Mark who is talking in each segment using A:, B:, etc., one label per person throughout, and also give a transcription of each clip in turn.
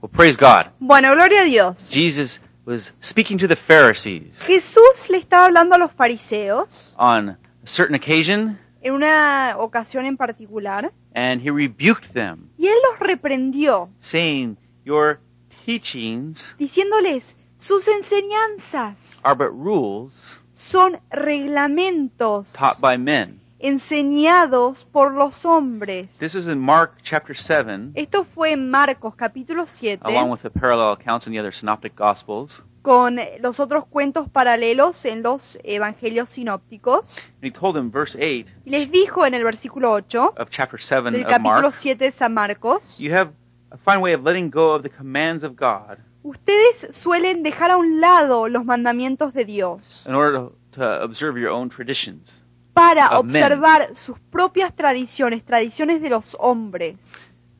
A: Well, praise God.
B: Bueno, gloria a Dios.
A: Jesus was speaking to the Pharisees
B: Jesús le estaba hablando a los fariseos
A: on a certain occasion,
B: en una ocasión en particular
A: and he rebuked them,
B: y él los reprendió
A: saying, Your teachings
B: diciéndoles, sus enseñanzas
A: are but rules
B: son reglamentos
A: taught by men.
B: Enseñados por los hombres.
A: This is in Mark chapter 7,
B: Esto fue en Marcos capítulo 7
A: along with the parallel accounts in the other synoptic gospels.
B: con los otros cuentos paralelos en los evangelios sinópticos.
A: And he told them, verse 8
B: Y les dijo en el versículo 8
A: of chapter 7
B: del
A: of
B: capítulo
A: Mark,
B: 7 de San Marcos,
A: you have a fine way of letting go of the commands of God
B: ustedes suelen dejar a un lado los mandamientos de Dios
A: in order to, to observe your own traditions.
B: Para
A: Of men.
B: observar sus propias tradiciones, tradiciones de los hombres.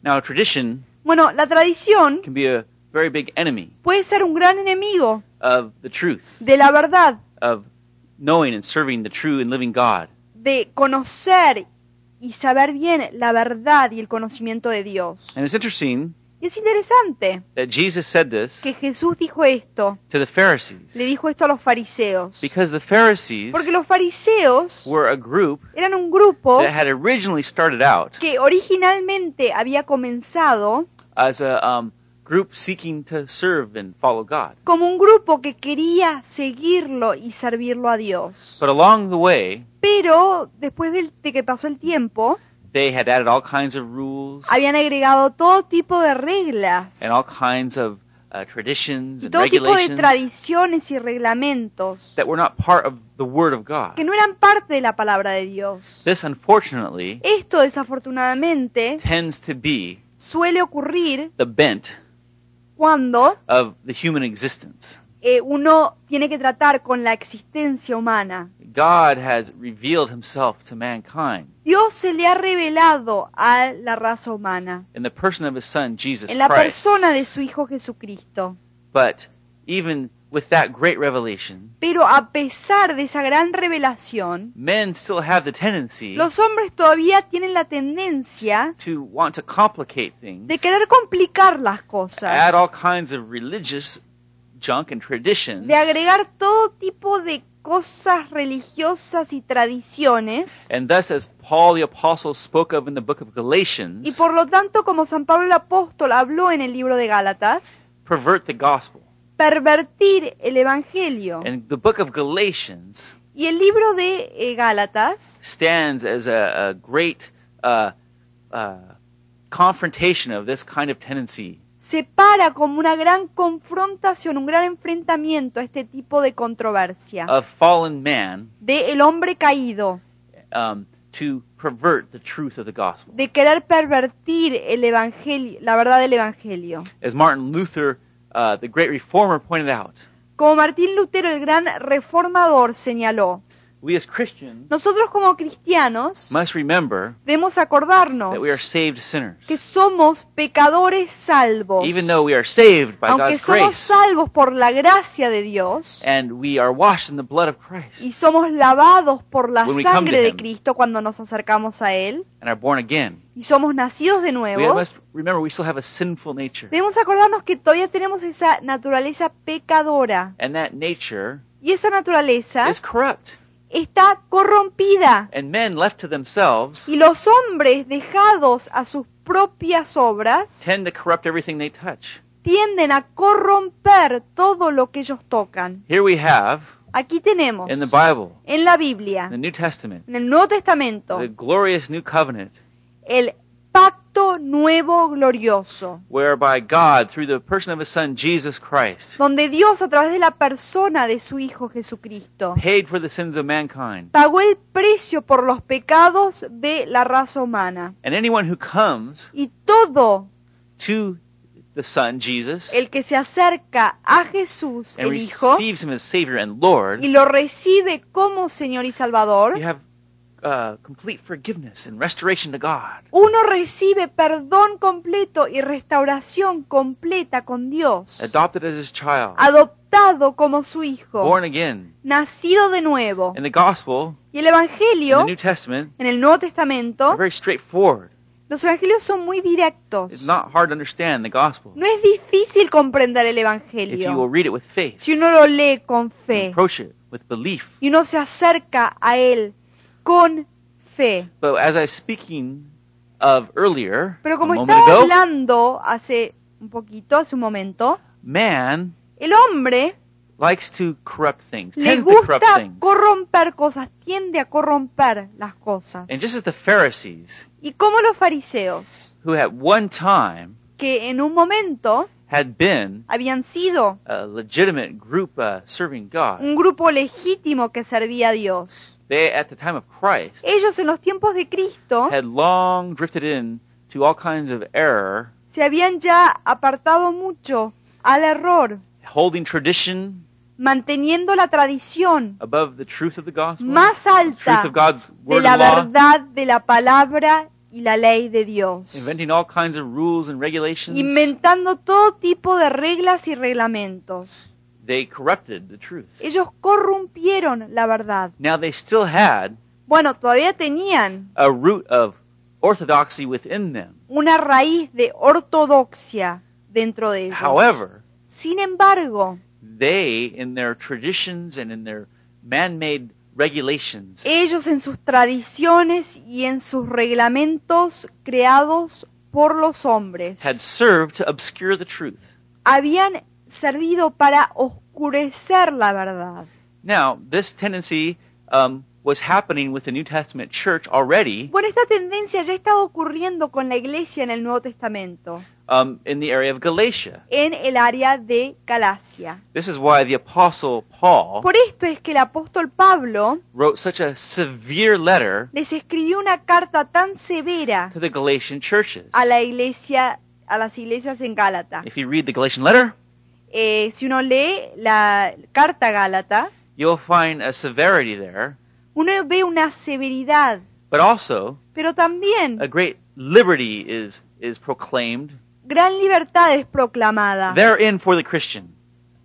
A: Now, tradition
B: Bueno, la tradición
A: can be a very big enemy
B: puede ser un gran enemigo
A: of the truth,
B: de la verdad,
A: of knowing and serving the true and living God.
B: de conocer y saber bien la verdad y el conocimiento de Dios.
A: And it's interesting
B: Y es interesante
A: that Jesus said this
B: que Jesús dijo esto,
A: to the Pharisees
B: le dijo esto a los fariseos.
A: because the Pharisees
B: Porque los fariseos
A: were a group
B: eran un grupo
A: that had originally started out
B: que originalmente había comenzado
A: as a um, group seeking to serve and follow God.
B: como un grupo que quería seguirlo y servirlo a Dios.
A: But along the way,
B: Pero después de que pasó el tiempo,
A: they had added all kinds of rules
B: habían agregado todo tipo de reglas
A: and all kinds of uh, traditions and
B: todo tipo de
A: regulations
B: tradiciones y reglamentos
A: that were not part of the Word of God.
B: que no eran parte de la palabra de Dios.
A: This, unfortunately,
B: Esto desafortunadamente
A: tends to be
B: suele ocurrir
A: the bent
B: cuando
A: of the human existence.
B: Eh, uno tiene que tratar con la existencia humana.
A: God has revealed himself to mankind
B: Dios se le ha revelado a la raza humana
A: in the person of his son, Jesus
B: en la
A: Christ.
B: persona de su Hijo Jesucristo.
A: But even with that great revelation,
B: Pero a pesar de esa gran revelación,
A: men still have the tendency
B: los hombres todavía tienen la tendencia
A: to want to complicate things,
B: de querer complicar las
A: add
B: cosas,
A: all kinds of religious junk and traditions,
B: de agregar todo tipo de cosas religiosas y tradiciones,
A: and thus, as Paul the Apostle spoke of in the book of Galatians.
B: y por lo tanto, como San Pablo el apóstol habló en el libro de Gálatas,
A: pervert the gospel.
B: pervertir el Evangelio.
A: And the book of Galatians
B: Y el libro de eh, Gálatas
A: stands as a, a great uh, uh, confrontation of this kind of tendency
B: se para como una gran confrontación, un gran enfrentamiento a este tipo de controversia
A: of fallen man
B: de el hombre caído,
A: um, to pervert the truth of the gospel.
B: de querer pervertir el evangelio, la verdad del evangelio.
A: As Martin Luther, uh, the great reformer, pointed out,
B: Como Martín Lutero, el gran reformador, señaló,
A: we as Christians
B: nosotros como cristianos
A: must remember
B: debemos acordarnos
A: that we are saved sinners.
B: que somos pecadores salvos,
A: Even though we are saved by
B: aunque
A: God's
B: somos
A: grace
B: salvos por la gracia de Dios
A: and we are washed in the blood of Christ
B: y somos lavados por la
A: When
B: sangre de
A: him.
B: Cristo cuando nos acercamos a Él
A: and are born again,
B: y somos nacidos de
A: we
B: nuevo,
A: must remember we still have a sinful nature.
B: debemos acordarnos que todavía tenemos esa naturaleza pecadora
A: And that nature
B: y esa naturaleza
A: is corrupt.
B: Está corrompida
A: And men left to themselves
B: y los hombres dejados a sus propias obras
A: tend to corrupt everything they touch.
B: tienden a corromper todo lo que ellos tocan.
A: Here we have
B: Aquí tenemos
A: in the Bible,
B: en la
A: in
B: Biblia,
A: the New Testament,
B: en el Nuevo Testamento,
A: the glorious new covenant
B: el pacto nuevo glorioso,
A: whereby God, through the person of his son Jesus Christ,
B: donde Dios a través de la persona de su Hijo Jesucristo
A: paid for the sins of mankind.
B: pagó el precio por los pecados de la raza humana.
A: And anyone who comes
B: Y todo
A: to the Son, Jesus,
B: el que se acerca a Jesús,
A: and
B: el Hijo,
A: receives him as Savior and Lord,
B: y lo recibe como Señor y Salvador,
A: you have uh, complete forgiveness and restoration to God.
B: uno recibe perdón completo y restauración completa con Dios,
A: Adopted as his child,
B: adoptado como su Hijo,
A: born again.
B: nacido de nuevo.
A: In the Gospel,
B: Y el
A: in
B: Evangelio,
A: the New Testament,
B: en el Nuevo Testamento,
A: very straightforward.
B: Los evangelios son muy directos.
A: It's not hard to understand the gospel
B: No es difícil comprender el
A: if you will
B: evangelio
A: read it with faith,
B: si uno lo lee con fe
A: approach it with belief.
B: y uno se acerca a él con fe.
A: But as I was speaking of earlier,
B: Pero
A: a
B: como
A: moment
B: estaba
A: ago,
B: hablando hace un poquito, hace un momento,
A: man
B: el hombre
A: likes to corrupt things,
B: le
A: tends to corrupt
B: gusta
A: things.
B: corromper cosas, tiende a corromper las cosas.
A: And just as the Pharisees,
B: Y como los fariseos,
A: who at one time
B: que en un momento
A: had been
B: habían sido
A: a legitimate group uh, serving God,
B: un grupo legítimo que servía a Dios,
A: they at the time of Christ
B: ellos en los tiempos de Cristo
A: had long drifted in to all kinds of error,
B: se habían ya apartado mucho al error,
A: holding tradition
B: manteniendo la tradición
A: above the truth of the gospel,
B: más
A: the truth
B: alta
A: of God's
B: de
A: word
B: la
A: and law,
B: verdad de la palabra y la ley de Dios,
A: inventing all kinds of rules and regulations.
B: inventando todo tipo de reglas y reglamentos.
A: They corrupted the truth.
B: Ellos corrompieron la verdad.
A: Now they still had
B: Bueno, todavía tenían
A: a root of orthodoxy within them.
B: una raíz de ortodoxia dentro de ellos.
A: However,
B: Sin embargo,
A: they, in their traditions and in their man-made regulations,
B: ellos en sus tradiciones y en sus reglamentos creados por los hombres
A: had served to obscure the truth.
B: habían servido para oscurecer la verdad.
A: Now, this tendency um, was happening with the New Testament church already
B: Bueno, esta tendencia ya estaba ocurriendo con la iglesia en el Nuevo Testamento,
A: um, in the area of Galatia.
B: en el área de Galacia.
A: This is why the Apostle Paul
B: Por esto es que el apóstol Pablo
A: wrote such a severe letter
B: les escribió una carta tan severa
A: to the Galatian churches.
B: a la iglesia, a las iglesias en Gálata.
A: If you read the Galatian letter,
B: Eh, si uno lee la carta Gálata,
A: you'll find a severity there,
B: uno ve una severidad,
A: but also
B: pero también
A: a great liberty is is proclaimed
B: gran libertad es proclamada
A: therein for the Christian.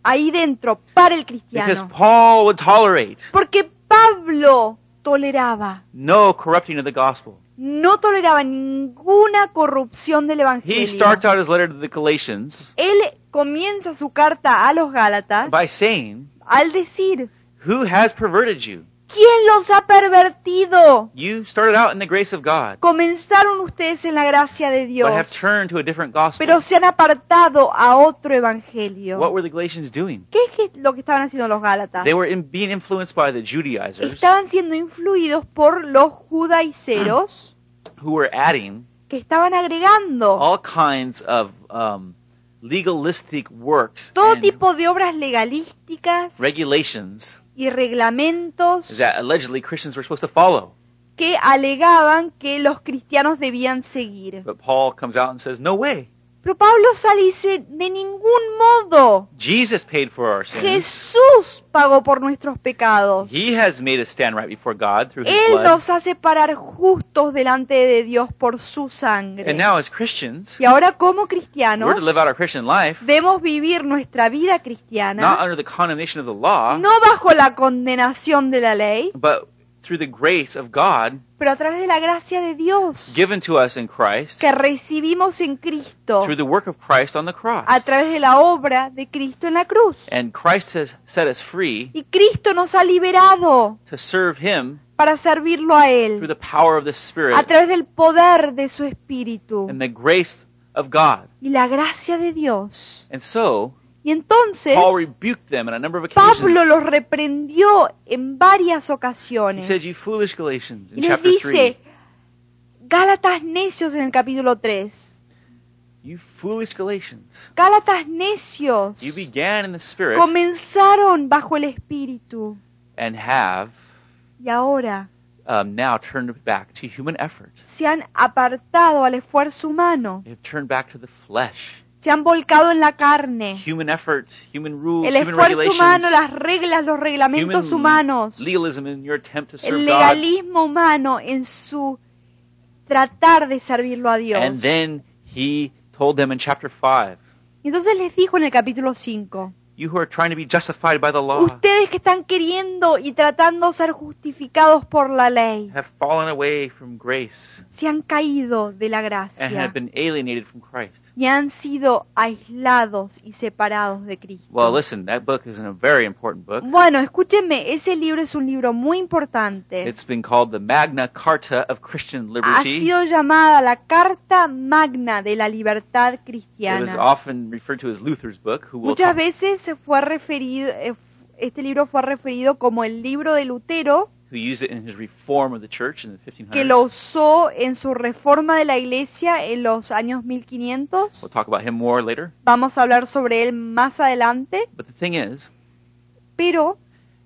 B: ahí dentro para el
A: Because
B: cristiano.
A: Paul would tolerate
B: Porque Pablo toleraba,
A: no corrupting of the gospel.
B: No toleraba ninguna corrupción del
A: He
B: evangelio.
A: starts out his letter to the Galatians
B: Él comienza su carta a los Gálatas
A: by saying,
B: al decir,
A: Who has perverted you?
B: ¿Quién los ha pervertido?
A: You started out in the grace of God,
B: Comenzaron ustedes en la gracia de
A: but have
B: Dios,
A: turned to a different gospel.
B: pero se han apartado a otro evangelio.
A: What were the Galatians doing?
B: ¿Qué es lo que estaban haciendo los Gálatas?
A: They were in, being influenced by the Judaizers
B: Estaban siendo influidos por los judaiceros
A: who were adding
B: que estaban agregando
A: all kinds of um, legalistic works
B: todo
A: and
B: tipo de obras legalísticas
A: regulations
B: y reglamentos
A: that allegedly Christians were supposed to follow.
B: que alegaban que los cristianos debían seguir.
A: But Paul comes out and says, No way.
B: Pero Pablo sale y dice, de ningún modo,
A: Jesus paid for our sins.
B: Jesús pagó por nuestros pecados.
A: He has made us stand right before God through his
B: Él
A: blood.
B: nos hace parar justos delante de Dios por su sangre.
A: And now, as Christians,
B: Y ahora como
A: we're
B: cristianos
A: to live out our Christian life
B: debemos vivir nuestra vida
A: not
B: cristiana
A: under the condemnation of the law,
B: no bajo la condenación de la ley,
A: but through the grace of God
B: pero a través de la gracia de Dios
A: given to us in Christ
B: que recibimos en Cristo
A: through the work of Christ on the cross.
B: a través de la obra de Cristo en la cruz.
A: And Christ has set us free
B: Y Cristo nos ha liberado
A: to serve Him
B: para servirlo a
A: through
B: Él
A: the power of the
B: a
A: Spirit
B: través del poder de su Espíritu
A: and the grace of God.
B: y la gracia de Dios.
A: And so,
B: Y entonces
A: Paul rebuked them on a number of
B: Pablo los reprendió en varias
A: He
B: ocasiones.
A: said, You foolish Galatians,
B: Y
A: in
B: les
A: chapter 3.
B: dice, Gálatas necios en el capítulo 3.
A: You foolish Galatians.
B: Gálatas necios
A: You began in the Spirit
B: comenzaron bajo el Espíritu
A: and have
B: y ahora
A: um, now turned back to human effort.
B: se han apartado al esfuerzo humano,
A: They have turned back to the flesh.
B: Se han volcado en la carne.
A: Human effort, human rules,
B: El
A: human
B: esfuerzo
A: regulations,
B: humano, las reglas, los reglamentos
A: human
B: humanos, el
A: God.
B: legalismo humano en su tratar de servirlo a Dios.
A: And then he told them in chapter 5,
B: Y Entonces les dijo en el capítulo 5,
A: You who are trying to be justified by the law
B: ustedes que están queriendo y tratando ser justificados por la ley,
A: have fallen away from grace
B: se han caído de la
A: and
B: gracia
A: have been alienated from Christ.
B: y han sido aislados y separados de Cristo.
A: Well, listen, that book is a very important book.
B: Bueno, escúchenme, ese libro es un libro muy importante.
A: It's been called the Magna Carta of Christian
B: Ha
A: Liberty.
B: sido llamada la Carta Magna de la Libertad
A: It was
B: Cristiana.
A: often referred to as Luther's book, who
B: Muchas
A: talk,
B: veces se fue referido, eh, este libro fue referido como el libro de Lutero,
A: who used it in his reform of the church in the 1500s.
B: que lo usó en su reforma de la iglesia en los años 1500.
A: We'll talk about him more later.
B: Vamos a hablar sobre él más adelante,
A: But the thing is,
B: pero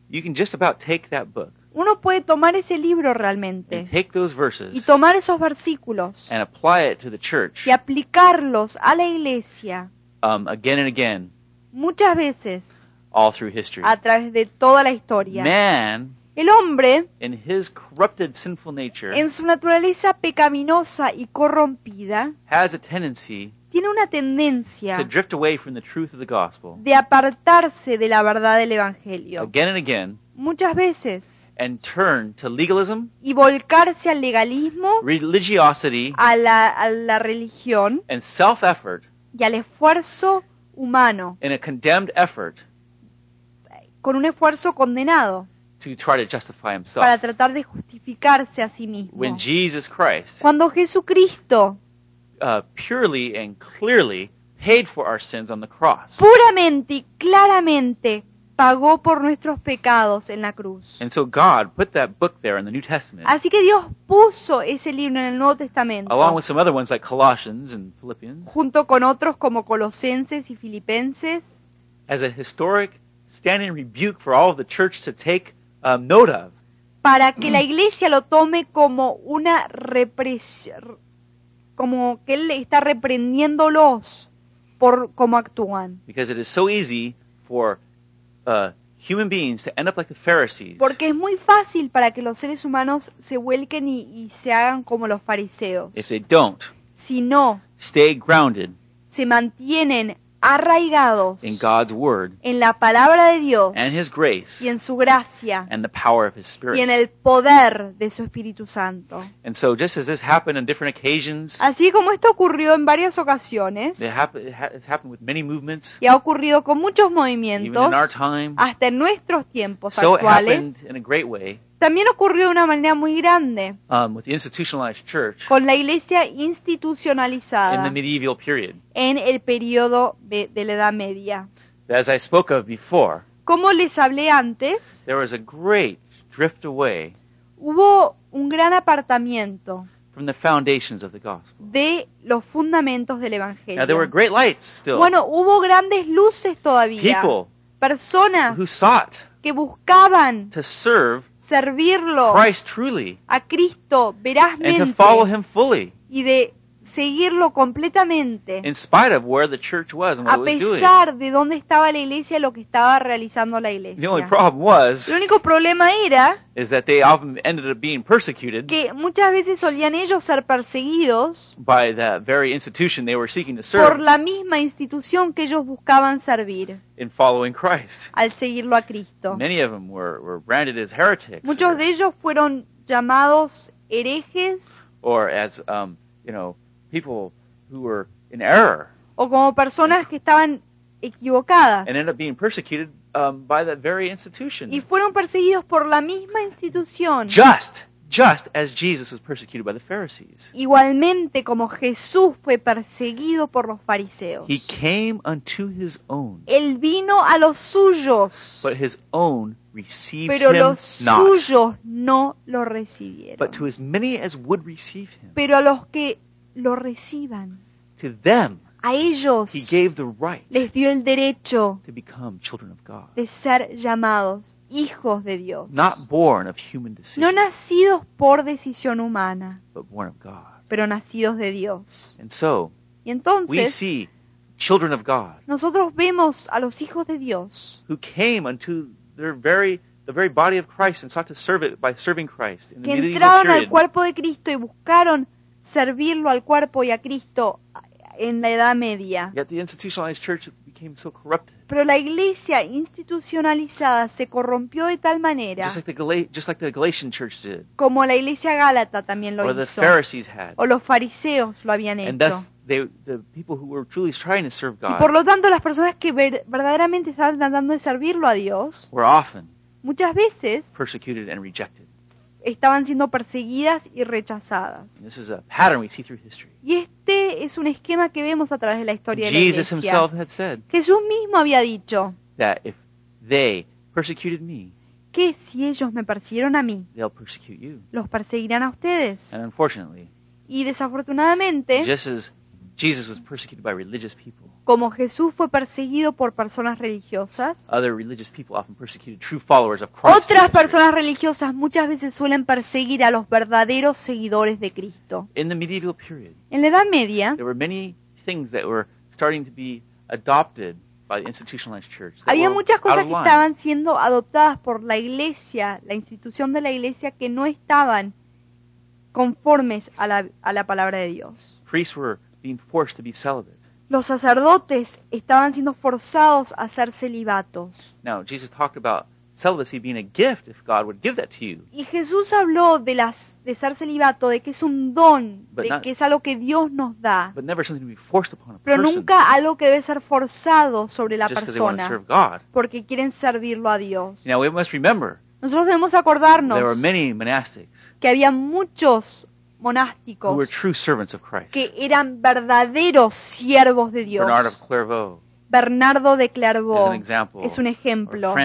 A: you can just about take that book
B: uno puede tomar ese libro
A: and
B: realmente
A: take those
B: y
A: verses
B: tomar esos versículos
A: and apply it to the church
B: y aplicarlos a la iglesia
A: um, again and again
B: muchas veces
A: all through history.
B: a través de toda la historia.
A: Man,
B: El hombre,
A: in his corrupted, sinful nature,
B: en su naturaleza pecaminosa y corrompida,
A: has a tendency
B: tiene una
A: to
B: tendencia
A: drift away from the truth of the gospel
B: de apartarse de la verdad del Evangelio
A: again and again
B: muchas veces
A: and turn to legalism,
B: y volcarse al legalismo,
A: religiosity,
B: a la, a la religión
A: and self effort
B: y al esfuerzo humano,
A: in a condemned effort
B: con un esfuerzo condenado
A: to try to justify himself.
B: para tratar de justificarse a sí mismo.
A: When Jesus Christ
B: Cuando Jesucristo
A: uh, purely and clearly paid for our sins on the cross.
B: puramente y claramente pagó por nuestros pecados en la cruz.
A: And so God put that book there in the New Testament,
B: Así que Dios puso ese libro en el Nuevo Testamento,
A: along with some other ones like Colossians and Philippians,
B: junto con otros como Colosenses y Filipenses,
A: as a historic standing rebuke for all of the church to take um, note of.
B: para que la iglesia lo tome como una represión, como que Él está reprendiéndolos por cómo actúan.
A: Because it is so easy for uh, human beings to end up like the Pharisees
B: Porque es muy fácil para que los seres humanos se vuelquen y, y se hagan como los fariseos.
A: if they don't
B: Si no,
A: stay grounded
B: se mantienen arraigados
A: in God's Word
B: en la palabra de Dios
A: and His grace
B: y en su gracia
A: and the power of His
B: y en
A: Spirit.
B: el poder de su Espíritu Santo.
A: And so, just as this happened on different occasions,
B: Así como esto ocurrió en varias ocasiones
A: it happened with many movements,
B: y ha ocurrido con muchos
A: even
B: movimientos
A: in our time.
B: hasta en nuestros tiempos
A: So it
B: actuales,
A: happened in a great way
B: también ocurrió de una manera muy grande
A: um, with the institutionalized church
B: con la iglesia
A: in
B: institucionalizada
A: the medieval period.
B: en el periodo de, de la Edad Media.
A: As I spoke of before,
B: Como les hablé antes,
A: there was a great drift away
B: hubo un gran apartamiento
A: from the foundations of the gospel.
B: de los fundamentos del Evangelio.
A: Now, there were great lights still.
B: Bueno, hubo grandes luces todavía.
A: People
B: Personas
A: who sought
B: que buscaban
A: to serve
B: servirlo
A: Christ truly
B: a Cristo
A: and to
B: verazmente
A: follow Him fully,
B: y de seguirlo completamente,
A: in spite of where the church was and what
B: a
A: it was doing.
B: de dónde estaba la iglesia y lo que estaba realizando la
A: The only
B: iglesia.
A: problem was
B: El único problema era
A: is that they often ended up being persecuted
B: que muchas veces solían ellos ser perseguidos
A: by the very institution they were seeking to
B: por
A: serve
B: la misma institución que ellos buscaban servir
A: in following Christ.
B: al seguirlo a Cristo.
A: Many of them were, were branded as heretics
B: Muchos
A: or,
B: de ellos fueron llamados herejes
A: or as um, you know people who were in error
B: o como personas que estaban equivocadas
A: and ended up being persecuted um, by that very institution.
B: y fueron perseguidos por la misma institución.
A: Just, just as Jesus was persecuted by the Pharisees.
B: Igualmente como Jesús fue perseguido por los fariseos.
A: He came unto his own,
B: Él vino a los suyos,
A: but his own received
B: pero
A: him
B: los
A: not.
B: suyos no lo recibieron.
A: But to as many as would receive him,
B: Pero a los que lo reciban,
A: to them
B: a ellos
A: he gave the right
B: les dio el derecho
A: to become children of God,
B: de ser llamados hijos de Dios.
A: not born of human
B: No
A: decision,
B: nacidos por decisión humana,
A: but born of God.
B: pero nacidos de Dios.
A: And so
B: Y
A: we
B: entonces
A: see children of God
B: nosotros vemos a los hijos de Dios
A: who came unto their very the very body of Christ and sought to serve it by serving Christ in the
B: que entraron al cuerpo de Cristo y buscaron servirlo al cuerpo y a Cristo en la Edad Media.
A: Yet the institutionalized church became so corrupted.
B: Pero la iglesia institucionalizada se corrompió de tal manera,
A: Just like the Gala- just like the Galatian church did,
B: como la iglesia gálata también lo hizo, o los fariseos lo habían
A: And
B: hecho.
A: thus they the people who were truly trying to serve
B: Y por lo tanto, las personas que ver- verdaderamente estaban tratando de servirlo a Dios,
A: were often
B: muchas veces
A: persecuted and rejected.
B: Estaban siendo perseguidas y rechazadas.
A: This is a pattern we see through history.
B: Y este es un esquema que vemos a través de la historia de la
A: Jesus
B: iglesia.
A: himself had said
B: Jesús mismo había dicho
A: that if they persecuted me,
B: que si ellos me persiguieron a mí,
A: they'll persecute you.
B: los perseguirán a ustedes.
A: And unfortunately,
B: Y desafortunadamente,
A: just as Jesus was persecuted by religious people,
B: como Jesús fue perseguido por personas religiosas,
A: other religious people often persecuted true followers of Christ.
B: otras personas religiosas muchas veces suelen perseguir a los verdaderos seguidores de Cristo.
A: In the medieval period,
B: En la Edad Media
A: there were many things that were starting to be adopted by the institutionalized church. that
B: había
A: were
B: muchas
A: out
B: cosas
A: of
B: que
A: line.
B: estaban siendo adoptadas por la iglesia, la institución de la iglesia, que no estaban conformes a la, a la palabra de Dios.
A: Priests were being forced to be celibate.
B: Los sacerdotes estaban siendo forzados a ser celibatos.
A: Now, Jesus talked about celibacy being a gift if God would give that to you.
B: Y Jesús habló de, las, de ser celibato, de que es un don,
A: But
B: de
A: not-
B: que es algo que Dios nos da,
A: but never something to be forced upon a
B: pero
A: person
B: nunca algo que debe ser forzado sobre la
A: just because they want to
B: persona,
A: serve God.
B: porque quieren servirlo a Dios.
A: Now we must remember
B: Nosotros debemos
A: there were
B: acordarnos
A: many monastics
B: que había muchos monásticos
A: true servants of Christ.
B: que eran verdaderos siervos de Dios.
A: Bernard of Clairvaux
B: Bernardo de Clairvaux es un ejemplo.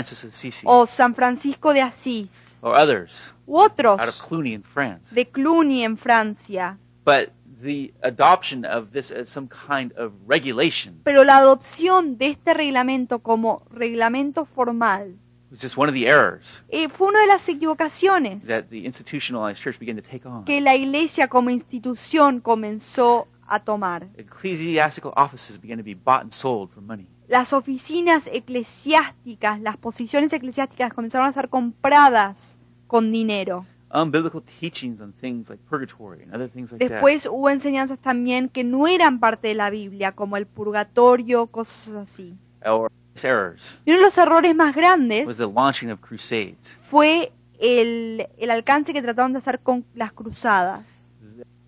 B: O San Francisco de Asís.
A: or others
B: U otros
A: out of Cluny in France.
B: de Cluny en Francia.
A: But the adoption of this as some kind of regulation
B: Pero la adopción de este reglamento como reglamento formal
A: just one of the errors
B: eh, fue una de las equivocaciones
A: that the institutionalized church began to take on.
B: que la iglesia como institución comenzó a tomar.
A: Ecclesiastical offices began to be bought and sold for money.
B: Las oficinas eclesiásticas, las posiciones eclesiásticas comenzaron a ser compradas con dinero.
A: Unbiblical teachings on things like purgatory and other things like that
B: Después hubo enseñanzas también que no eran parte de la Biblia, como el purgatorio, cosas así.
A: or
B: Y uno de los errores más grandes
A: was the launching of crusades.
B: fue el, el alcance que trataron de hacer con las cruzadas.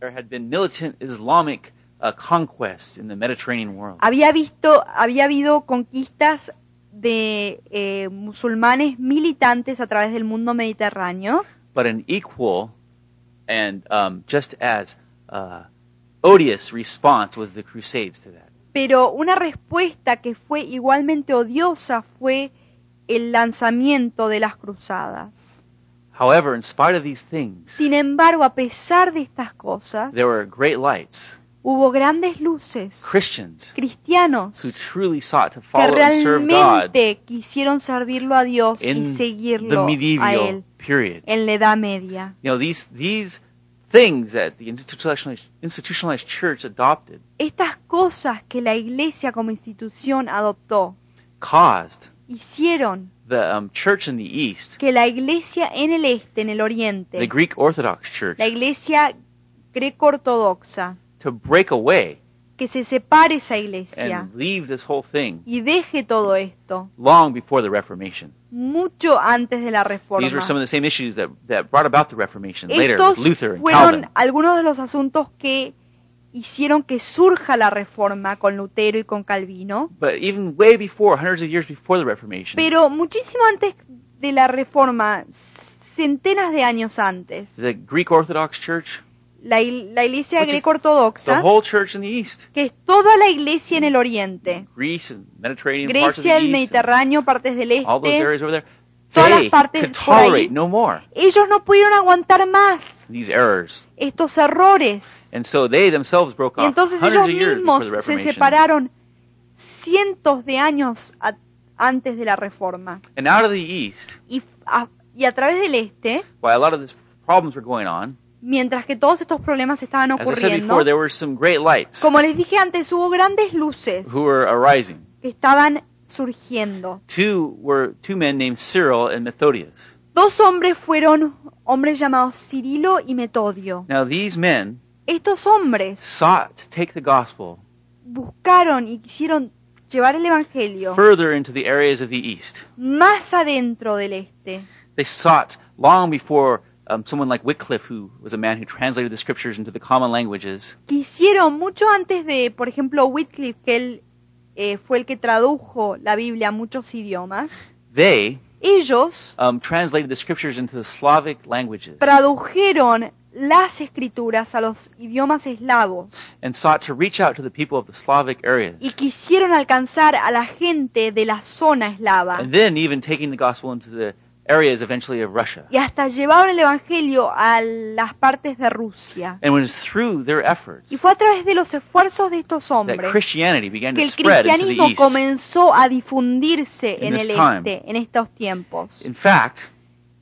A: There had been militant Islamic uh, conquests in the Mediterranean world.
B: Había visto, había habido conquistas de eh, musulmanes militantes a través del mundo mediterráneo,
A: but an equal and um, just as uh, odious response was the Crusades to that.
B: Pero una respuesta que fue igualmente odiosa fue el lanzamiento de las cruzadas.
A: However, in spite of these things,
B: Sin embargo, a pesar de estas cosas,
A: there were great lights,
B: hubo grandes luces,
A: Christians
B: cristianos,
A: who truly sought to
B: que
A: follow and serve God
B: realmente quisieron servirlo a Dios y
A: the
B: seguirlo a Él
A: period.
B: en la Edad Media.
A: You know, these these things that the institutionalized, institutionalized church adopted.
B: Estas cosas que la Iglesia como institución adoptó.
A: Caused
B: hicieron
A: the um, church in the East,
B: que la Iglesia en el este, en el
A: the
B: oriente,
A: Greek Orthodox Church,
B: la Iglesia greco-ortodoxa,
A: to break away
B: que se separe esa Iglesia
A: and leave this whole thing
B: y deje todo esto
A: long before the Reformation.
B: mucho antes de la reforma.
A: These were some of the same issues that, that brought about the Reformation later
B: Estos
A: with Luther and
B: fueron
A: Calvin.
B: algunos de los asuntos que hicieron que surja la reforma con Lutero y con Calvino,
A: But even way before, hundreds of years before the Reformation,
B: pero muchísimo antes de la reforma, centenas de años antes,
A: the Greek Orthodox Church,
B: la, la iglesia
A: Which is the
B: greco-ortodoxa,
A: whole church in the East,
B: que es toda la iglesia en el oriente, Grecia, el Mediterráneo, partes del este, todas las partes por ahí.
A: tolerate no more
B: ellos no pudieron aguantar más
A: these errors.
B: estos errores.
A: And so they themselves broke
B: Y entonces ellos mismos
A: the
B: se separaron cientos de años a- antes de la reforma.
A: And out of the East,
B: Y a, y a través del este,
A: while a lot of these problems were going on,
B: mientras que todos estos problemas estaban ocurriendo,
A: before, there were some great lights
B: como les dije antes, hubo grandes luces que estaban surgiendo.
A: Two were two men named Cyril and Methodius.
B: Dos hombres fueron hombres llamados Cirilo y Metodio.
A: Now these men
B: Estos hombres
A: sought to take the gospel
B: buscaron y quisieron llevar el Evangelio
A: further into the areas of the East.
B: más adentro del este.
A: They sought long before um, someone like Wycliffe, who was a man who translated the scriptures into the common languages,
B: Quisieron mucho antes de, por ejemplo, Wycliffe, que él eh, fue el que tradujo la Biblia a muchos idiomas,
A: they
B: ellos
A: um, translated the scriptures into the Slavic languages.
B: tradujeron las escrituras a los idiomas eslavos
A: and sought to reach out to the people of the Slavic areas.
B: y quisieron alcanzar a la gente de la zona eslava.
A: And then even taking the gospel into the areas eventually of Russia.
B: y hasta llevaron el Evangelio a las partes de Rusia.
A: And it was through their efforts
B: Y fue a través de los esfuerzos de estos
A: that
B: hombres
A: Christianity began
B: que
A: to
B: el
A: spread into the
B: cristianismo
A: East.
B: comenzó a difundirse
A: In
B: en
A: this
B: el
A: time.
B: este en estos tiempos.
A: In fact,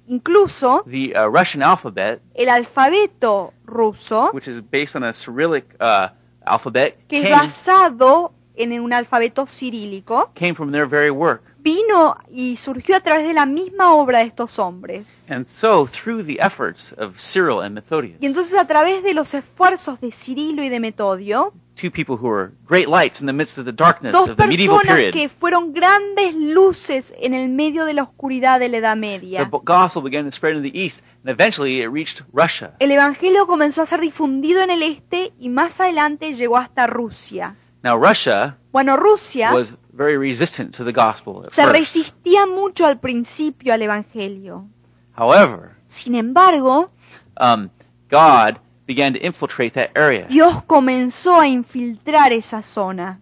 B: Incluso
A: the uh, Russian alphabet,
B: el alfabeto ruso,
A: which is based on a Cyrillic uh, alphabet,
B: que es
A: came,
B: basado en un alfabeto cirílico,
A: came from their very work.
B: Vino y surgió a través de la misma obra de estos hombres.
A: And so, through the efforts of Cyril and Methodius,
B: Y entonces a través de los esfuerzos de Cirilo y de Metodio,
A: two people who were great lights in the midst of the darkness
B: dos
A: of the medieval
B: personas
A: period,
B: que fueron grandes luces en el medio de la oscuridad de la Edad
A: the
B: Media.
A: bo- gospel began to spread in the East, and eventually it reached Russia.
B: El Evangelio comenzó a ser difundido en el este y más adelante llegó hasta Rusia.
A: Now, Russia
B: Bueno, Rusia
A: was very resistant to the gospel at
B: se
A: first.
B: resistía mucho al principio al Evangelio.
A: However,
B: Sin embargo,
A: um, God began to infiltrate that area.
B: Dios comenzó a infiltrar esa zona.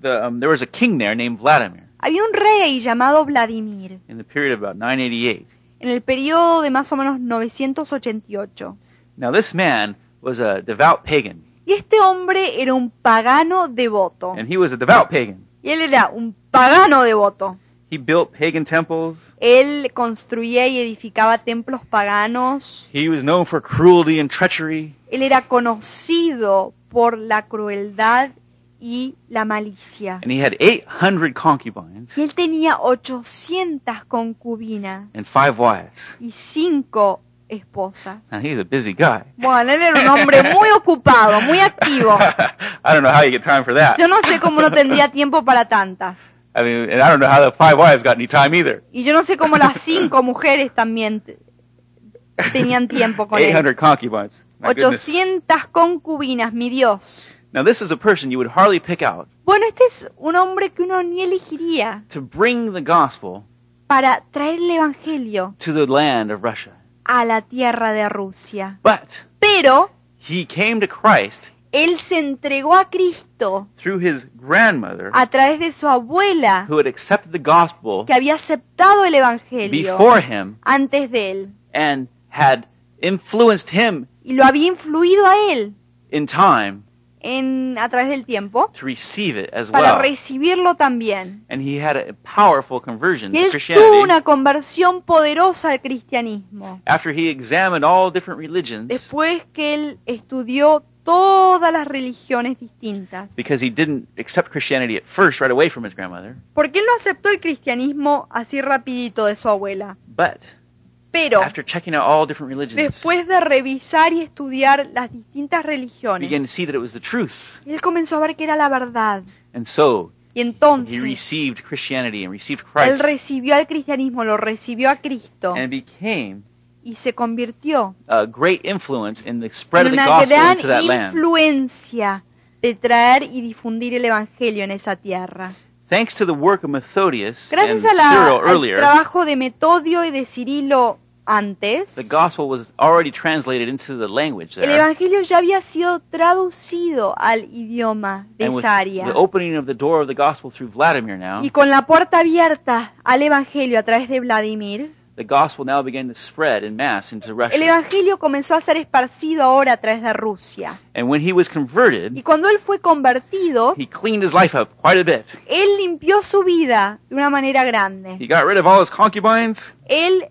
A: The, um, there was a king there named Vladimir
B: Había un rey llamado Vladimir
A: in the period of about 988.
B: en el periodo de más o menos 988.
A: Now, this man was a devout pagan,
B: Y este hombre era un pagano devoto.
A: and he was a devout pagan.
B: Y él era un pagano devoto.
A: He built pagan temples.
B: Él construía y edificaba templos paganos.
A: He was known for cruelty and treachery.
B: Él era conocido por la crueldad y la malicia.
A: And he had 800 concubines
B: Y él tenía 800 concubinas
A: and five wives.
B: y cinco esposas.
A: Now, he's a busy guy.
B: Bueno, él era un hombre muy ocupado, muy activo.
A: I don't know how you get time for that.
B: Yo no sé cómo no tendría tiempo para tantas.
A: I mean, and I don't know how the five wives got any time either.
B: Y yo no sé cómo las cinco mujeres también te- tenían tiempo con él.
A: 800 concubines. My goodness.
B: 800 concubinas, mi Dios.
A: Now, this is a person you would hardly pick out
B: Bueno, este es un hombre que uno ni elegiría
A: to bring the gospel
B: para traer el Evangelio
A: to the land of Russia.
B: A la tierra de Rusia.
A: But
B: Pero
A: he came to Christ
B: él se entregó a Cristo
A: through his grandmother
B: a través de su abuela
A: who had accepted the gospel
B: que había aceptado el Evangelio
A: before him
B: antes de él
A: and had influenced him
B: y lo había influido a él
A: in time
B: en, a través del tiempo
A: to receive it as
B: para
A: well.
B: recibirlo también.
A: And he had a powerful conversion
B: Y
A: to
B: él tuvo una conversión poderosa al cristianismo.
A: after he examined all different religions
B: Después que él estudió todas las religiones distintas.
A: because he didn't accept Christianity at first right away from his grandmother.
B: Porque él no aceptó el cristianismo así rapidito de su abuela.
A: But
B: Pero
A: after checking out all different religions,
B: después de revisar y estudiar las distintas
A: began to
B: religiones,
A: see that it was the truth.
B: él comenzó a ver que era la verdad.
A: And so
B: Y
A: he
B: entonces
A: received Christianity and received
B: él
A: Christ
B: recibió al cristianismo, lo recibió a Cristo
A: and became
B: y se convirtió
A: a great influence in the spread
B: en
A: of the
B: una
A: gospel
B: gran
A: into that land.
B: influencia de traer y difundir el evangelio en esa tierra.
A: Thanks to the work of Methodius and
B: Gracias a la-
A: Cyril
B: al
A: earlier,
B: trabajo de Metodio y de Cirilo antes,
A: the gospel was already translated into the language
B: el
A: there.
B: evangelio ya había sido traducido al idioma de
A: And with
B: esa área.
A: the opening of the door of the gospel through Vladimir now,
B: Y con la puerta abierta al evangelio a través de Vladimir,
A: the gospel now began to spread in mass into
B: el
A: Russia.
B: evangelio comenzó a ser esparcido ahora a través de Rusia.
A: And when he was
B: Y
A: converted,
B: cuando él fue convertido,
A: he cleaned his life up quite a bit.
B: él limpió su vida de una manera grande.
A: He got rid of all his concubines.
B: Él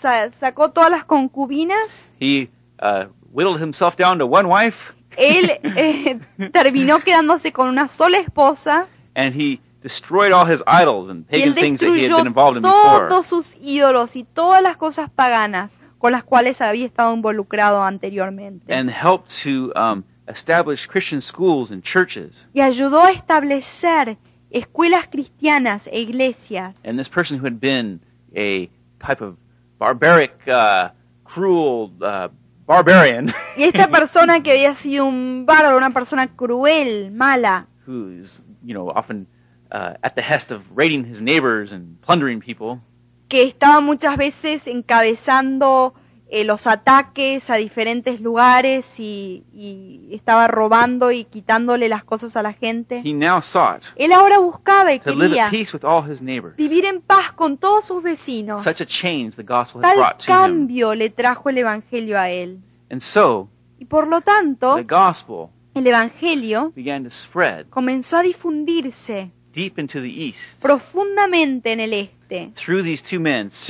B: sa- sacó todas las concubinas,
A: He uh, whittled himself down to one wife,
B: él eh, terminó quedándose con una sola esposa
A: and he destroyed all his idols and pagan things that he had
B: destruyó
A: been involved in before.
B: todos sus ídolos y todas las cosas paganas con las cuales había estado involucrado anteriormente.
A: and helped to um, established Christian schools and churches.
B: y ayudó a establecer escuelas cristianas e iglesias.
A: And this person who had been a type of barbaric, uh, cruel uh, barbarian,
B: Y esta persona que había sido un bárbaro, una persona cruel, mala,
A: who's you know often uh, at the hest of raiding his neighbors and plundering people,
B: que estaba muchas veces encabezando eh, los ataques a diferentes lugares y, y estaba robando y quitándole las cosas a la gente.
A: he now sought
B: Él ahora buscaba y quería
A: at peace with all his neighbors.
B: vivir en paz con todos sus vecinos.
A: Such a change the gospel had
B: Tal
A: brought to him.
B: cambio le trajo el Evangelio a él.
A: And so
B: Y por lo tanto,
A: the gospel
B: el Evangelio
A: began to spread
B: comenzó a difundirse
A: deep into the east
B: profundamente en el este.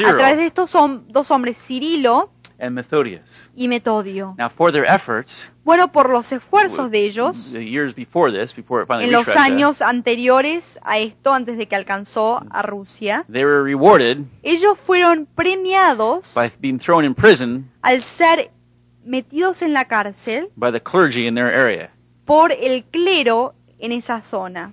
B: A través de estos hom- dos hombres, Cirilo
A: and Methodius.
B: y Metodio.
A: Now, for their efforts,
B: Bueno, por los esfuerzos de ellos,
A: the years before this, before it finally
B: en los
A: reached Russia,
B: años anteriores a esto, antes de que alcanzó a Rusia,
A: they were rewarded
B: ellos fueron premiados
A: by being thrown in prison
B: al ser metidos en la cárcel
A: by the clergy in their area.
B: por el clero en esa zona.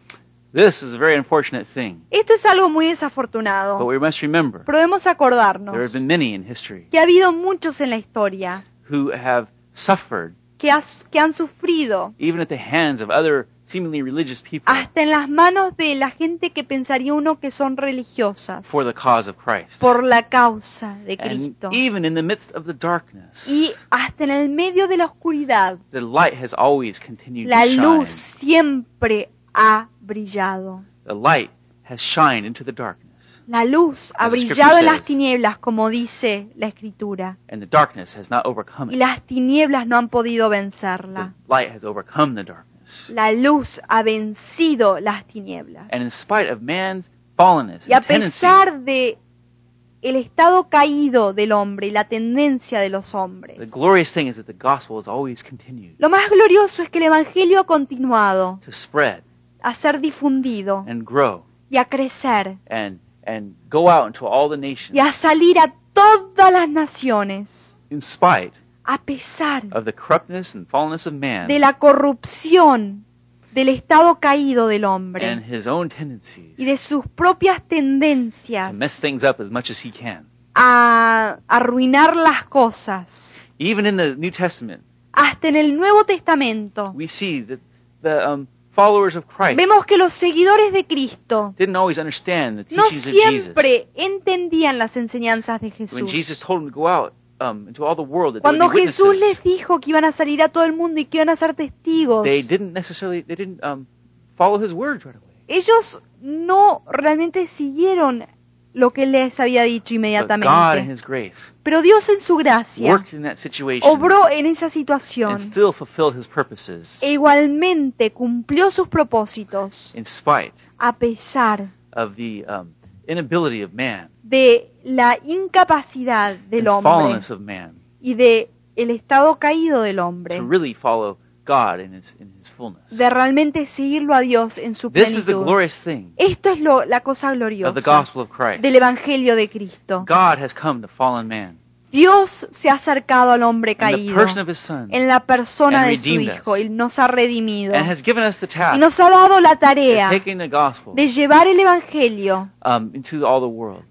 A: This is a very unfortunate thing,
B: Esto es algo muy
A: but
B: desafortunado,
A: we must remember
B: pero debemos acordarnos
A: there have been many in history
B: que ha habido muchos en la historia
A: who have suffered
B: que, has- que han sufrido
A: even at the hands of other seemingly religious people
B: hasta en las manos de la gente que pensaría uno que son religiosas
A: for the cause of Christ.
B: por la causa de
A: And
B: Cristo.
A: even in the midst of the darkness,
B: Y hasta en el medio de la oscuridad,
A: the light has always continued
B: la
A: to shine.
B: luz siempre ha brillado.
A: The light has shined into the darkness,
B: La luz ha brillado en las tinieblas, como dice la Escritura,
A: and the darkness has not overcome
B: y
A: it.
B: las tinieblas no han podido
A: The
B: vencerla.
A: light has overcome the darkness.
B: La luz ha vencido las tinieblas.
A: And in spite of man's fallenness
B: Y a pesar de el estado caído del hombre y la tendencia de los hombres,
A: the glorious thing is that the gospel has always continued
B: lo más glorioso es que el Evangelio ha continuado
A: to spread
B: a ser difundido
A: and grow
B: y a crecer
A: and and go out into all the nations
B: y a salir a todas las naciones,
A: in spite
B: a pesar
A: of the corruptness and fallenness of man
B: de la corrupción del estado caído del
A: and
B: hombre
A: his own tendencies
B: y de sus propias tendencias
A: to mess things up as much as he can.
B: a arruinar las cosas.
A: Even in the New Testament,
B: Hasta en el Nuevo Testamento
A: we see that the um, followers of Christ
B: vemos que los seguidores de Cristo
A: didn't always understand the
B: no
A: teachings of Jesus.
B: siempre entendían las enseñanzas de
A: When Jesus
B: Jesús.
A: told them to go out um, into all the world, that they
B: Cuando
A: would be
B: Jesús
A: witnesses,
B: les dijo que iban a salir a todo el mundo y que iban a ser testigos,
A: they didn't necessarily they didn't um, follow his words right away.
B: ellos no realmente siguieron lo que les había dicho inmediatamente. Pero Dios en su gracia obró en esa situación e igualmente cumplió sus propósitos a pesar
A: of the um, inability of man
B: de la incapacidad del hombre y de el estado caído del hombre
A: to really follow God in His in His fullness.
B: de realmente seguirlo a Dios en su
A: This is the
B: plenitud.
A: glorious thing
B: Esto es lo, la cosa
A: of the
B: gloriosa
A: gospel of Christ.
B: del Evangelio de Cristo.
A: God has come to fallen man
B: Dios se ha acercado al hombre
A: in the
B: caído
A: person of His Son
B: en la persona de su. Hijo y nos ha redimido
A: and has given us the
B: y nos ha dado la tarea
A: taking the gospel
B: de llevar el Evangelio
A: um,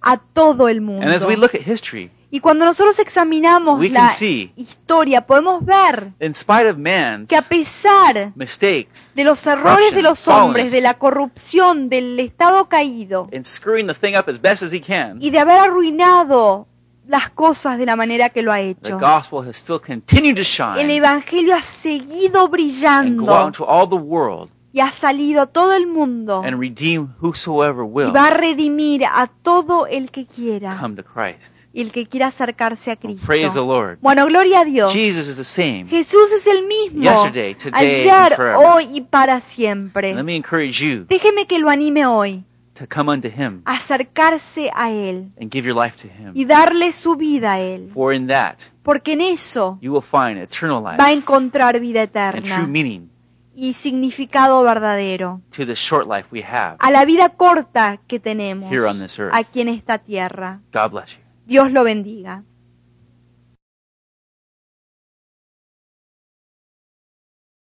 B: a todo el mundo. Y cuando nosotros examinamos
A: we
B: la
A: can see,
B: historia, podemos ver
A: in spite of man's
B: que a pesar
A: mistakes
B: de los errores de los hombres, de la corrupción, del estado caído
A: and screwing the thing up as best as he can,
B: y de haber arruinado las cosas de la manera que lo ha hecho, el Evangelio ha seguido brillando y ha salido a todo el mundo y va a redimir a todo el que quiera
A: come to Christ.
B: Y el que quiera acercarse a
A: Well, praise the
B: Cristo.
A: Lord.
B: Bueno, gloria a Dios.
A: Jesus is the same
B: Jesús es el mismo
A: yesterday, today, and
B: ayer, hoy y para siempre.
A: Let me encourage you
B: Déjeme que lo anime hoy
A: to come unto him
B: a acercarse a Él
A: and give your life to
B: y darle su vida a Él,
A: For in that
B: porque en eso
A: you will find eternal life
B: va a encontrar vida
A: and true
B: eterna
A: meaning
B: y significado verdadero
A: to the short life we have
B: a la vida corta que tenemos
A: here on this earth.
B: aquí en esta tierra.
A: God bless you.
B: Dios lo bendiga.